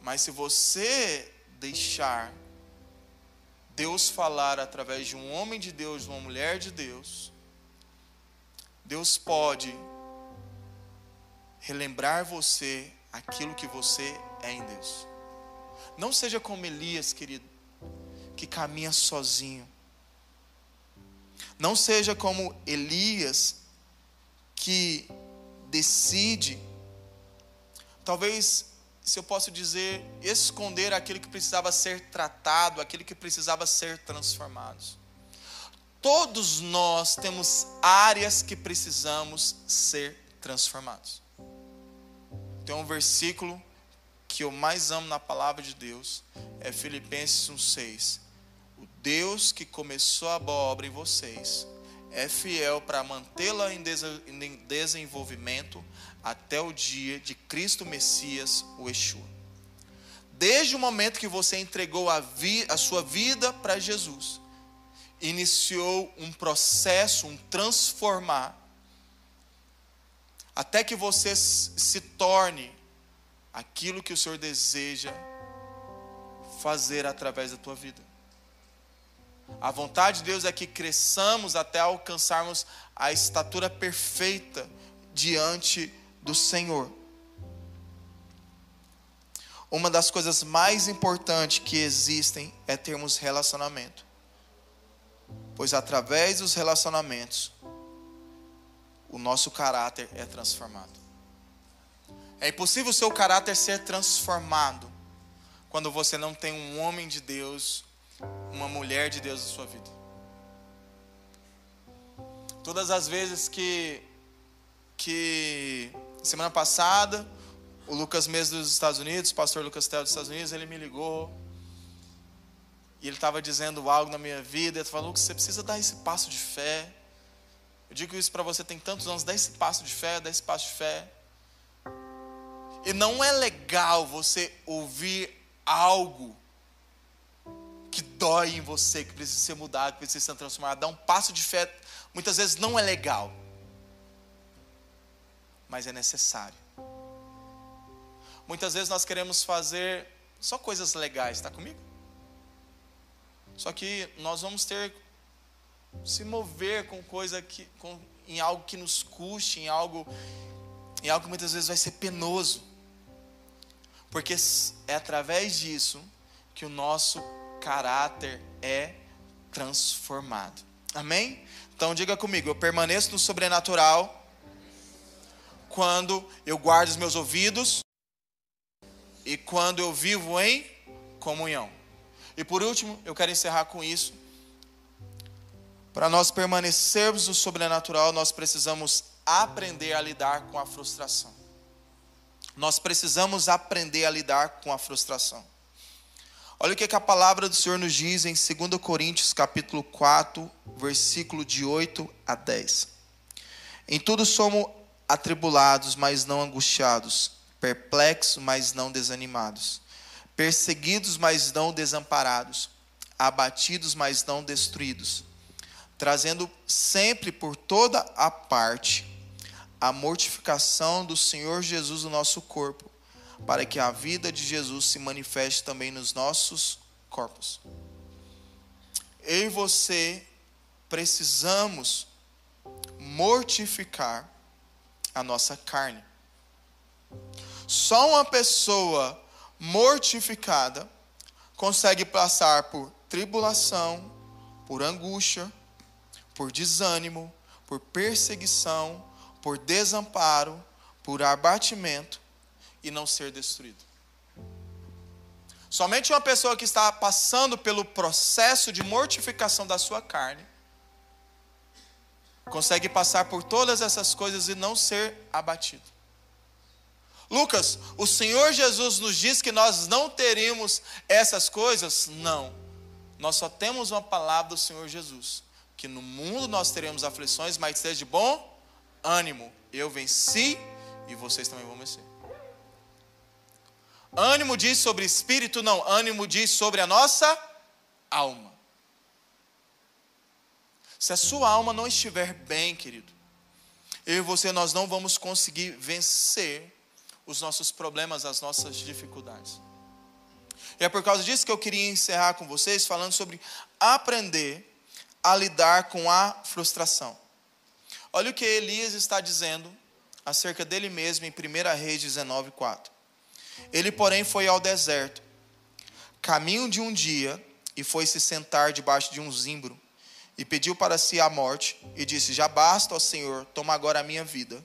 Mas se você deixar Deus falar através de um homem de Deus, de uma mulher de Deus, Deus pode relembrar você aquilo que você é em Deus. Não seja como Elias, querido que caminha sozinho. Não seja como Elias, que decide, talvez, se eu posso dizer, esconder aquilo que precisava ser tratado, aquilo que precisava ser transformado. Todos nós temos áreas que precisamos ser transformados. Tem um versículo que eu mais amo na palavra de Deus, é Filipenses 1,6 o Deus que começou a boa obra em vocês é fiel para mantê-la em desenvolvimento até o dia de Cristo Messias, o Yeshua. Desde o momento que você entregou a, vi, a sua vida para Jesus, iniciou um processo, um transformar, até que você se torne aquilo que o Senhor deseja fazer através da tua vida. A vontade de Deus é que cresçamos até alcançarmos a estatura perfeita diante do Senhor. Uma das coisas mais importantes que existem é termos relacionamento. Pois através dos relacionamentos, o nosso caráter é transformado. É impossível o seu caráter ser transformado quando você não tem um homem de Deus uma mulher de Deus na sua vida. Todas as vezes que, que semana passada, o Lucas Mesmo dos Estados Unidos, o pastor Lucas Tel dos Estados Unidos, ele me ligou. E ele estava dizendo algo na minha vida. Ele falou: que você precisa dar esse passo de fé. Eu digo isso para você tem tantos anos, dá esse passo de fé, dá esse passo de fé. E não é legal você ouvir algo que dói em você, que precisa ser mudado, que precisa ser transformado. Dar um passo de fé muitas vezes não é legal. mas é necessário. Muitas vezes nós queremos fazer só coisas legais, está comigo? Só que nós vamos ter se mover com coisa que com, em algo que nos custe, em algo em algo que muitas vezes vai ser penoso. Porque é através disso que o nosso caráter é transformado. Amém? Então diga comigo, eu permaneço no sobrenatural quando eu guardo os meus ouvidos e quando eu vivo em comunhão. E por último, eu quero encerrar com isso. Para nós permanecermos no sobrenatural, nós precisamos aprender a lidar com a frustração. Nós precisamos aprender a lidar com a frustração. Olha o que, a palavra do Senhor nos diz em 2 Coríntios capítulo 4, versículo de 8 a 10. Em tudo somos atribulados, mas não angustiados, perplexos, mas não desanimados, perseguidos, mas não desamparados, abatidos, mas não destruídos, trazendo sempre por toda a parte a mortificação do Senhor Jesus no nosso corpo, para que a vida de Jesus se manifeste também nos nossos corpos. Eu e você precisamos mortificar a nossa carne. Só uma pessoa mortificada consegue passar por tribulação, por angústia, por desânimo, por perseguição, por desamparo, por abatimento e não ser destruído. Somente uma pessoa que está passando pelo processo de mortificação da sua carne consegue passar por todas essas coisas e não ser abatido. Lucas, o Senhor Jesus nos diz que nós não teríamos essas coisas? Não. Nós só temos uma palavra do Senhor Jesus, que no mundo nós teremos aflições, mas seja de bom ânimo. Eu venci e vocês também vão vencer. Ânimo diz sobre espírito, não. Ânimo diz sobre a nossa alma. Se a sua alma não estiver bem, querido, eu e você nós não vamos conseguir vencer os nossos problemas, as nossas dificuldades. E é por causa disso que eu queria encerrar com vocês falando sobre aprender a lidar com a frustração. Olha o que Elias está dizendo acerca dele mesmo em 1 Reis 19, 4. Ele, porém, foi ao deserto, caminho de um dia, e foi se sentar debaixo de um zimbro, e pediu para si a morte, e disse: Já basta, ó Senhor, toma agora a minha vida,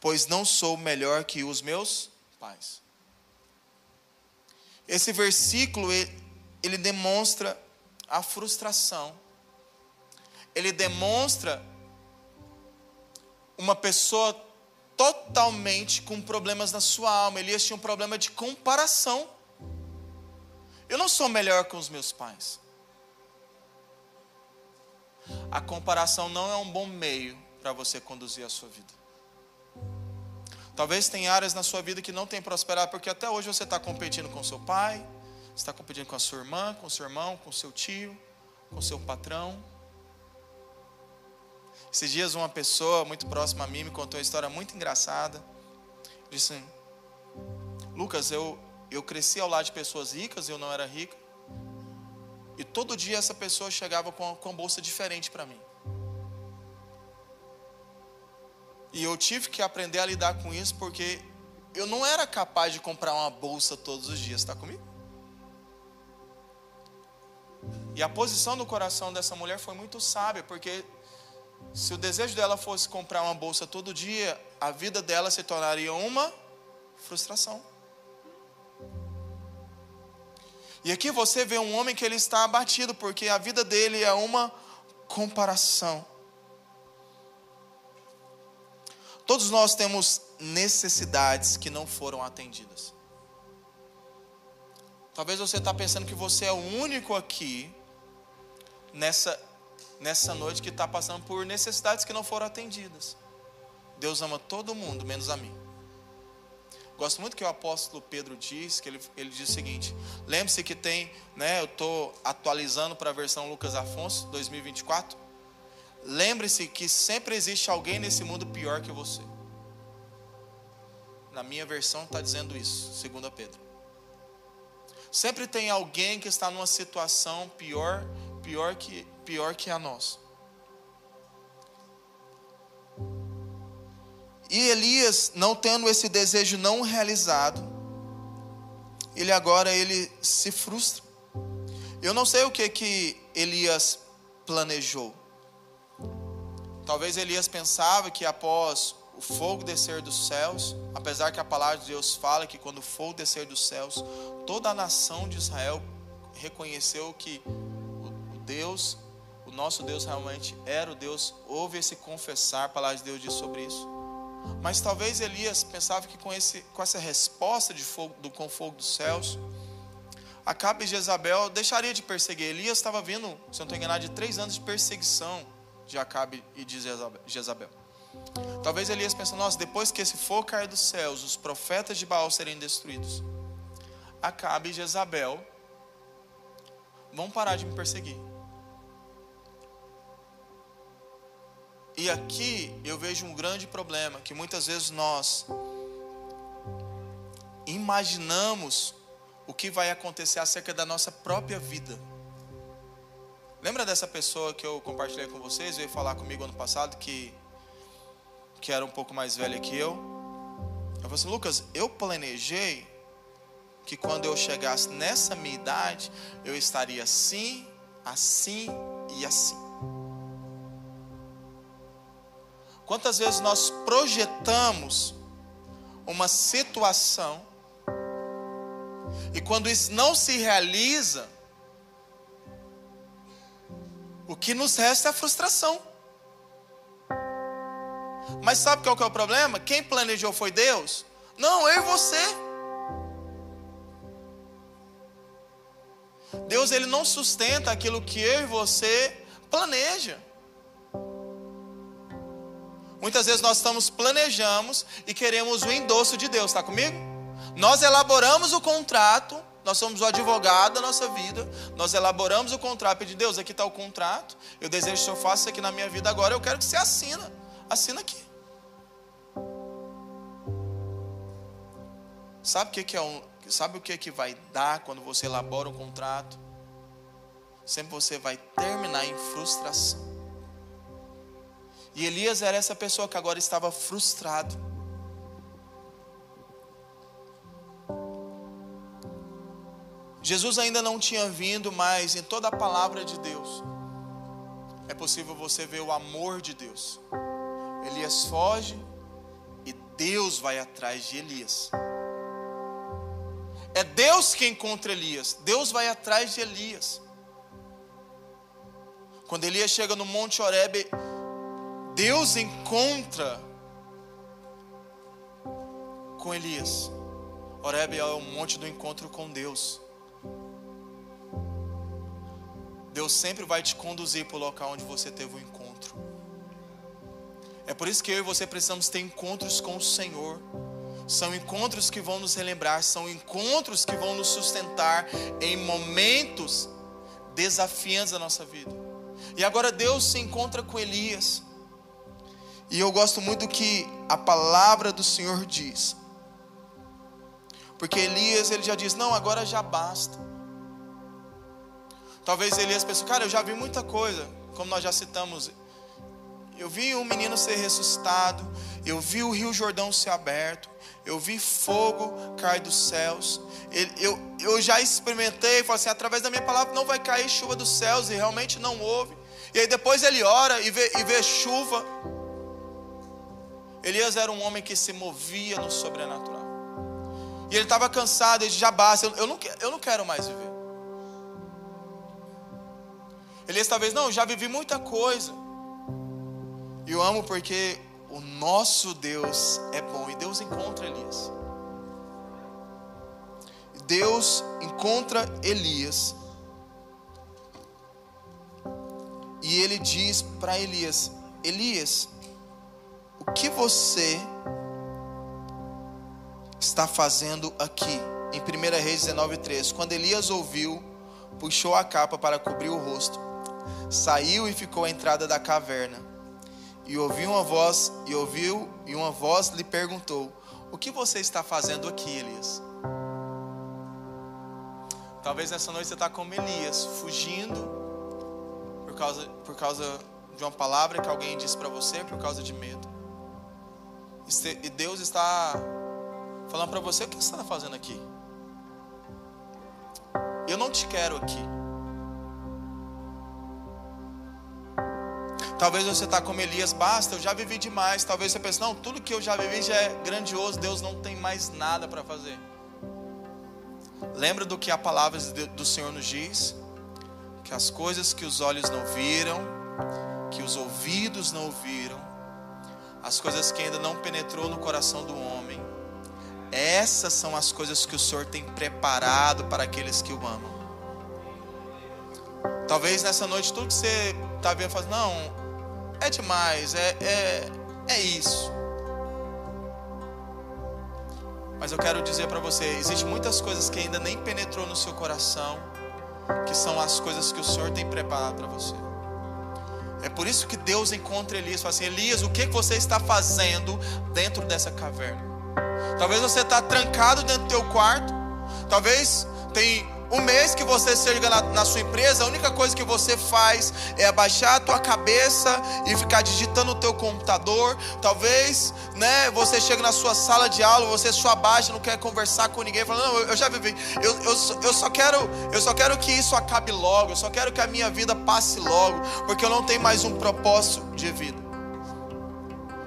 pois não sou melhor que os meus pais. Esse versículo ele demonstra a frustração. Ele demonstra uma pessoa totalmente com problemas na sua alma. Elias tinha um problema de comparação. Eu não sou melhor que os meus pais. A comparação não é um bom meio para você conduzir a sua vida. Talvez tenha áreas na sua vida que não tem prosperado, porque até hoje você está competindo com seu pai, está competindo com a sua irmã, com seu irmão, com seu tio, com seu patrão. Esses dias uma pessoa muito próxima a mim me contou uma história muito engraçada. Disse: Lucas, eu, eu cresci ao lado de pessoas ricas, eu não era rica. E todo dia essa pessoa chegava com, com bolsa diferente para mim. E eu tive que aprender a lidar com isso porque eu não era capaz de comprar uma bolsa todos os dias, está comigo? E a posição do coração dessa mulher foi muito sábia, porque se o desejo dela fosse comprar uma bolsa todo dia, a vida dela se tornaria uma frustração. E aqui você vê um homem que ele está abatido, porque a vida dele é uma comparação. Todos nós temos necessidades que não foram atendidas. Talvez você está pensando que você é o único aqui nessa nessa noite que está passando por necessidades que não foram atendidas. Deus ama todo mundo, menos a mim. Gosto muito que o apóstolo Pedro diz, que ele, ele diz o seguinte: lembre-se que tem, né, eu estou atualizando para a versão Lucas Afonso 2024. Lembre-se que sempre existe alguém nesse mundo pior que você. Na minha versão está dizendo isso, segundo Pedro. Sempre tem alguém que está numa situação pior, pior que pior que a nossa. E Elias, não tendo esse desejo não realizado, ele agora ele se frustra. Eu não sei o que que Elias planejou. Talvez Elias pensava que após o fogo descer dos céus, apesar que a palavra de Deus fala que quando o fogo descer dos céus, toda a nação de Israel reconheceu que o Deus, nosso Deus realmente era o Deus, houve esse confessar, a palavra de Deus diz sobre isso. Mas talvez Elias pensava que com, esse, com essa resposta de fogo, do, com fogo dos céus, Acabe e Jezabel deixaria de perseguir. Elias estava vindo, se não estou enganado, de três anos de perseguição de Acabe e de Jezabel. Talvez Elias pense, nossa, depois que esse fogo cair dos céus, os profetas de Baal serem destruídos, Acabe e Jezabel vão parar de me perseguir. E aqui eu vejo um grande problema que muitas vezes nós imaginamos o que vai acontecer acerca da nossa própria vida. Lembra dessa pessoa que eu compartilhei com vocês, veio falar comigo ano passado que que era um pouco mais velha que eu? Eu falei assim, Lucas, eu planejei que quando eu chegasse nessa minha idade, eu estaria assim, assim e assim. Quantas vezes nós projetamos uma situação e quando isso não se realiza, o que nos resta é a frustração. Mas sabe qual que é o problema? Quem planejou foi Deus? Não, eu e você. Deus ele não sustenta aquilo que eu e você planeja. Muitas vezes nós estamos planejamos e queremos o endosso de Deus, está comigo? Nós elaboramos o contrato, nós somos o advogado da nossa vida, nós elaboramos o contrato, de Deus, aqui está o contrato, eu desejo que o Senhor faça isso aqui na minha vida agora, eu quero que você assina, assina aqui. Sabe o que, é um, sabe o que, que vai dar quando você elabora um contrato? Sempre você vai terminar em frustração. E Elias era essa pessoa que agora estava frustrado. Jesus ainda não tinha vindo, mas em toda a palavra de Deus é possível você ver o amor de Deus. Elias foge e Deus vai atrás de Elias. É Deus que encontra Elias. Deus vai atrás de Elias. Quando Elias chega no Monte Horebe, Deus encontra com Elias. Horebe é o monte do encontro com Deus. Deus sempre vai te conduzir para o local onde você teve o encontro. É por isso que eu e você precisamos ter encontros com o Senhor. São encontros que vão nos relembrar, são encontros que vão nos sustentar em momentos desafiantes da nossa vida. E agora Deus se encontra com Elias. E eu gosto muito do que a palavra do Senhor diz. Porque Elias, ele já diz: Não, agora já basta. Talvez Elias pensou: Cara, eu já vi muita coisa. Como nós já citamos. Eu vi um menino ser ressuscitado. Eu vi o rio Jordão ser aberto. Eu vi fogo cair dos céus. Eu, eu já experimentei. Falei assim: através da minha palavra não vai cair chuva dos céus. E realmente não houve. E aí depois ele ora e vê, e vê chuva. Elias era um homem que se movia no sobrenatural. E ele estava cansado, ele já basta, eu não, eu não quero mais viver. Elias talvez, não, já vivi muita coisa. E eu amo porque o nosso Deus é bom. E Deus encontra Elias. Deus encontra Elias. E ele diz para Elias: Elias, o que você está fazendo aqui? Em 1 Reis 19:3, quando Elias ouviu, puxou a capa para cobrir o rosto, saiu e ficou à entrada da caverna. E ouviu uma voz, e ouviu, e uma voz lhe perguntou: O que você está fazendo aqui, Elias? Talvez nessa noite você está como Elias, fugindo por causa, por causa de uma palavra que alguém disse para você, por causa de medo. E Deus está falando para você: o que você está fazendo aqui? Eu não te quero aqui. Talvez você está como Elias, basta, eu já vivi demais. Talvez você pense, não, tudo que eu já vivi já é grandioso, Deus não tem mais nada para fazer. Lembra do que a palavra do Senhor nos diz? Que as coisas que os olhos não viram, que os ouvidos não ouviram, as coisas que ainda não penetrou no coração do homem, essas são as coisas que o Senhor tem preparado para aqueles que o amam. Talvez nessa noite tudo que você está vendo, faz, não, é demais, é, é, é isso. Mas eu quero dizer para você, existem muitas coisas que ainda nem penetrou no seu coração, que são as coisas que o Senhor tem preparado para você. É por isso que Deus encontra Elias e fala assim: Elias, o que você está fazendo dentro dessa caverna? Talvez você está trancado dentro do teu quarto, talvez tem um mês que você chega na, na, sua empresa, a única coisa que você faz é abaixar a tua cabeça e ficar digitando no teu computador. Talvez, né, você chega na sua sala de aula, você só abaixa, não quer conversar com ninguém, falando, não, eu já vivi, eu, eu, eu só quero, eu só quero que isso acabe logo, eu só quero que a minha vida passe logo, porque eu não tenho mais um propósito de vida.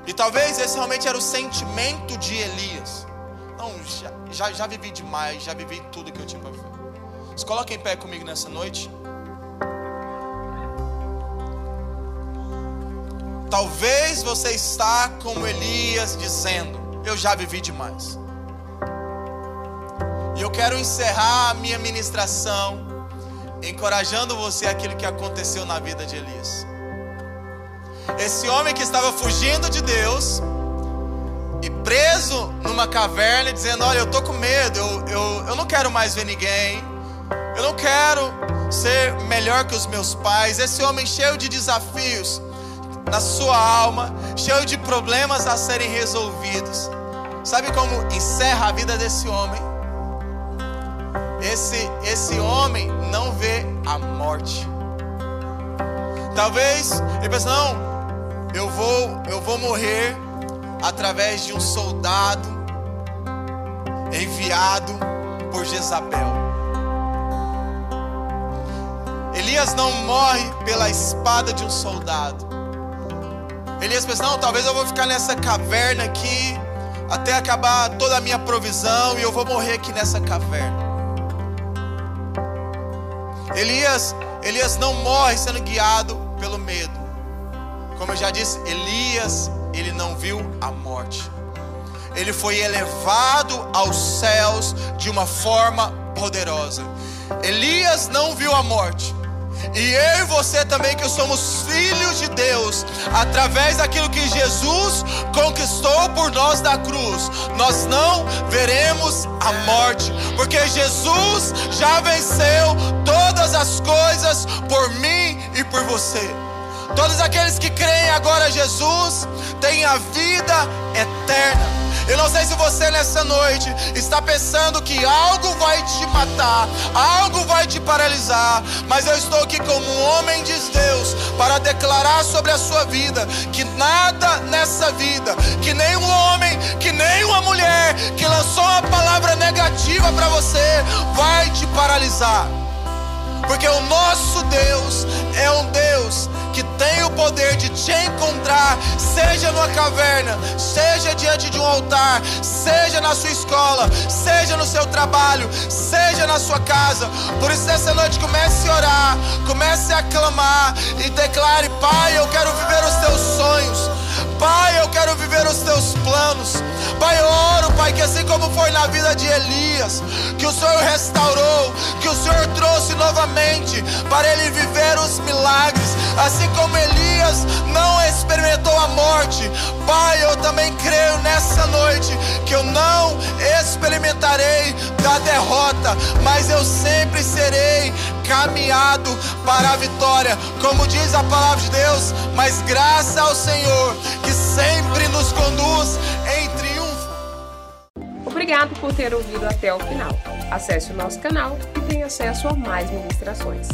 E talvez esse realmente era o sentimento de Elias. Não, já, já, já vivi demais, já vivi tudo que eu tinha para viver. Se coloque em pé comigo nessa noite. Talvez você está como Elias dizendo: Eu já vivi demais. E eu quero encerrar a minha ministração encorajando você aquilo que aconteceu na vida de Elias. Esse homem que estava fugindo de Deus e preso numa caverna, dizendo: Olha, eu estou com medo, eu, eu, eu não quero mais ver ninguém, eu não quero ser melhor que os meus pais. Esse homem cheio de desafios na sua alma, cheio de problemas a serem resolvidos. Sabe como encerra a vida desse homem? Esse, esse homem não vê a morte. Talvez ele pense, não, eu vou, eu vou morrer através de um soldado enviado por Jezabel. Elias não morre pela espada de um soldado. Elias pensa: não, talvez eu vou ficar nessa caverna aqui até acabar toda a minha provisão e eu vou morrer aqui nessa caverna. Elias, Elias não morre sendo guiado pelo medo. Como eu já disse, Elias, ele não viu a morte. Ele foi elevado aos céus de uma forma poderosa. Elias não viu a morte. E eu e você também, que somos filhos de Deus, através daquilo que Jesus conquistou por nós da cruz, nós não veremos a morte, porque Jesus já venceu todas as coisas por mim e por você. Todos aqueles que creem agora Jesus têm a vida eterna. Eu não sei se você nessa noite está pensando que algo vai te matar, algo vai te paralisar, mas eu estou aqui como um homem de Deus para declarar sobre a sua vida que nada nessa vida, que nem um homem, que nem uma mulher que lançou uma palavra negativa para você vai te paralisar. Porque o nosso Deus é um Deus que tem o poder de te encontrar, seja numa caverna, seja diante de um altar, seja na sua escola, seja no seu trabalho, seja na sua casa. Por isso, nessa noite, comece a orar, comece a clamar e declare: Pai, eu quero viver os teus sonhos. Pai, eu quero viver os teus planos. Pai, eu oro, Pai, que assim como foi na vida de Elias, que o Senhor restaurou, que o Senhor trouxe novamente para ele viver os milagres, assim como Elias não experimentou a morte. Pai, eu também creio nessa noite que eu não experimentarei da derrota, mas eu sempre serei caminhado para a vitória, como diz a palavra de Deus, mas graças ao Senhor que sempre nos conduz em triunfo. Obrigado por ter ouvido até o final. Acesse o nosso canal e tenha acesso a mais ministrações.